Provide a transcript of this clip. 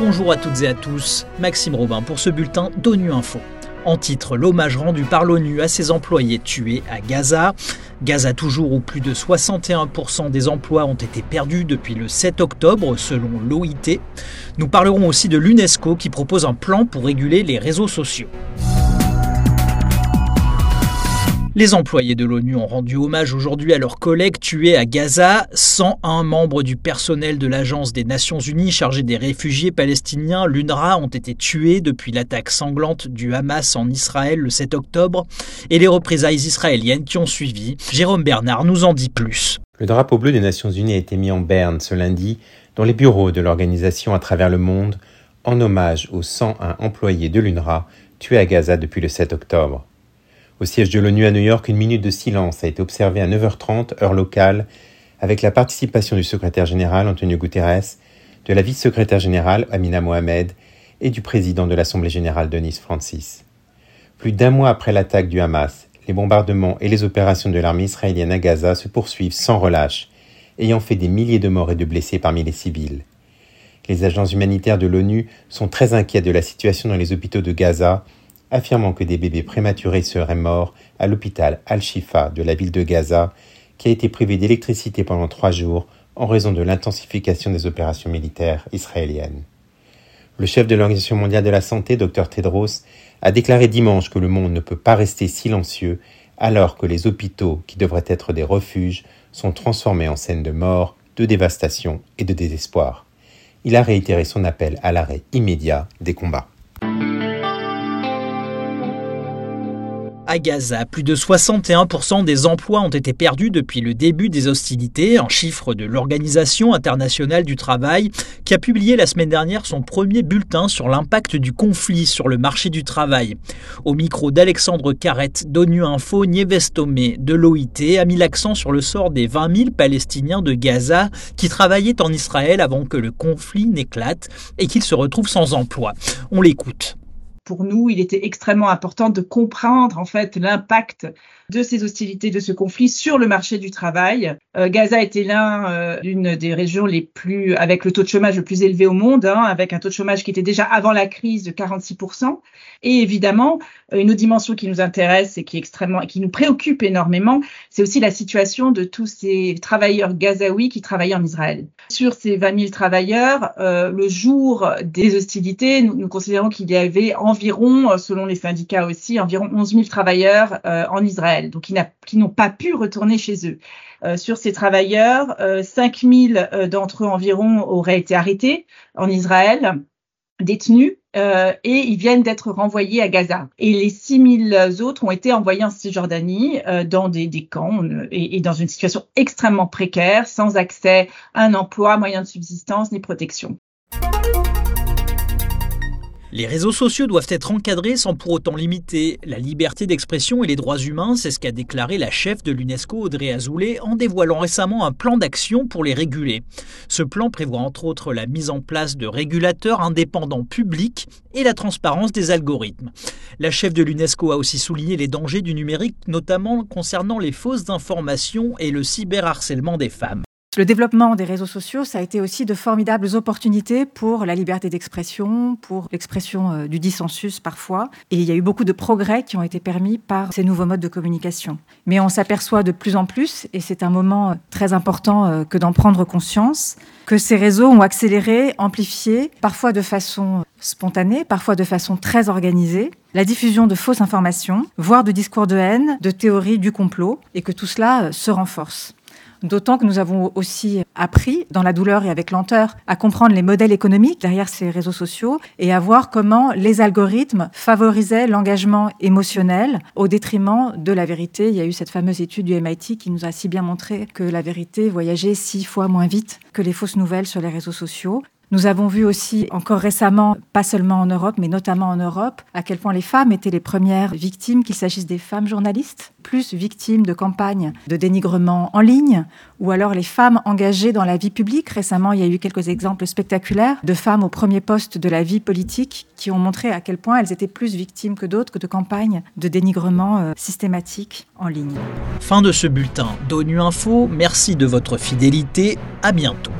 Bonjour à toutes et à tous, Maxime Robin pour ce bulletin d'ONU Info. En titre, l'hommage rendu par l'ONU à ses employés tués à Gaza. Gaza toujours où plus de 61% des emplois ont été perdus depuis le 7 octobre selon l'OIT. Nous parlerons aussi de l'UNESCO qui propose un plan pour réguler les réseaux sociaux. Les employés de l'ONU ont rendu hommage aujourd'hui à leurs collègues tués à Gaza. 101 membres du personnel de l'Agence des Nations Unies chargée des réfugiés palestiniens, l'UNRWA, ont été tués depuis l'attaque sanglante du Hamas en Israël le 7 octobre et les représailles israéliennes qui ont suivi. Jérôme Bernard nous en dit plus. Le drapeau bleu des Nations Unies a été mis en berne ce lundi dans les bureaux de l'organisation à travers le monde en hommage aux 101 employés de l'UNRWA tués à Gaza depuis le 7 octobre. Au siège de l'ONU à New York, une minute de silence a été observée à 9h30, heure locale, avec la participation du secrétaire général Antonio Guterres, de la vice-secrétaire générale Amina Mohamed et du président de l'Assemblée générale Denis Francis. Plus d'un mois après l'attaque du Hamas, les bombardements et les opérations de l'armée israélienne à Gaza se poursuivent sans relâche, ayant fait des milliers de morts et de blessés parmi les civils. Les agences humanitaires de l'ONU sont très inquiets de la situation dans les hôpitaux de Gaza affirmant que des bébés prématurés seraient morts à l'hôpital Al-Shifa de la ville de Gaza, qui a été privé d'électricité pendant trois jours en raison de l'intensification des opérations militaires israéliennes. Le chef de l'Organisation mondiale de la santé, Dr Tedros, a déclaré dimanche que le monde ne peut pas rester silencieux alors que les hôpitaux, qui devraient être des refuges, sont transformés en scènes de mort, de dévastation et de désespoir. Il a réitéré son appel à l'arrêt immédiat des combats. À Gaza, plus de 61% des emplois ont été perdus depuis le début des hostilités, un chiffre de l'Organisation internationale du travail qui a publié la semaine dernière son premier bulletin sur l'impact du conflit sur le marché du travail. Au micro d'Alexandre Carrette d'ONU Info, Nieves Tomé de l'OIT a mis l'accent sur le sort des 20 000 Palestiniens de Gaza qui travaillaient en Israël avant que le conflit n'éclate et qu'ils se retrouvent sans emploi. On l'écoute pour nous, il était extrêmement important de comprendre en fait l'impact de ces hostilités, de ce conflit sur le marché du travail. Euh, Gaza était l'un euh, des régions les plus avec le taux de chômage le plus élevé au monde, hein, avec un taux de chômage qui était déjà avant la crise de 46% Et évidemment, euh, une autre dimension qui nous intéresse et qui est extrêmement qui nous préoccupe énormément, c'est aussi la situation de tous ces travailleurs gazaouis qui travaillaient en Israël. Sur ces 20 000 travailleurs, euh, le jour des hostilités, nous, considérons qu'il y avait environ, selon les syndicats aussi, environ 11 000 travailleurs euh, en Israël, donc qui n'ont pas pu retourner chez eux. Euh, sur ces travailleurs, euh, 5 000 d'entre eux environ auraient été arrêtés en Israël détenus euh, et ils viennent d'être renvoyés à Gaza. Et les 6000 autres ont été envoyés en Cisjordanie euh, dans des, des camps et, et, dans une situation extrêmement précaire, sans accès à un emploi, moyen de subsistance ni protection. Les réseaux sociaux doivent être encadrés sans pour autant limiter la liberté d'expression et les droits humains, c'est ce qu'a déclaré la chef de l'UNESCO Audrey Azoulay en dévoilant récemment un plan d'action pour les réguler. Ce plan prévoit entre autres la mise en place de régulateurs indépendants publics et la transparence des algorithmes. La chef de l'UNESCO a aussi souligné les dangers du numérique, notamment concernant les fausses informations et le cyberharcèlement des femmes. Le développement des réseaux sociaux, ça a été aussi de formidables opportunités pour la liberté d'expression, pour l'expression euh, du dissensus parfois. Et il y a eu beaucoup de progrès qui ont été permis par ces nouveaux modes de communication. Mais on s'aperçoit de plus en plus, et c'est un moment euh, très important euh, que d'en prendre conscience, que ces réseaux ont accéléré, amplifié, parfois de façon spontanée, parfois de façon très organisée, la diffusion de fausses informations, voire de discours de haine, de théories du complot, et que tout cela se renforce. D'autant que nous avons aussi appris, dans la douleur et avec lenteur, à comprendre les modèles économiques derrière ces réseaux sociaux et à voir comment les algorithmes favorisaient l'engagement émotionnel au détriment de la vérité. Il y a eu cette fameuse étude du MIT qui nous a si bien montré que la vérité voyageait six fois moins vite que les fausses nouvelles sur les réseaux sociaux. Nous avons vu aussi encore récemment, pas seulement en Europe, mais notamment en Europe, à quel point les femmes étaient les premières victimes, qu'il s'agisse des femmes journalistes, plus victimes de campagnes de dénigrement en ligne, ou alors les femmes engagées dans la vie publique. Récemment, il y a eu quelques exemples spectaculaires de femmes au premier poste de la vie politique qui ont montré à quel point elles étaient plus victimes que d'autres que de campagnes de dénigrement euh, systématique en ligne. Fin de ce bulletin d'ONU Info. Merci de votre fidélité. À bientôt.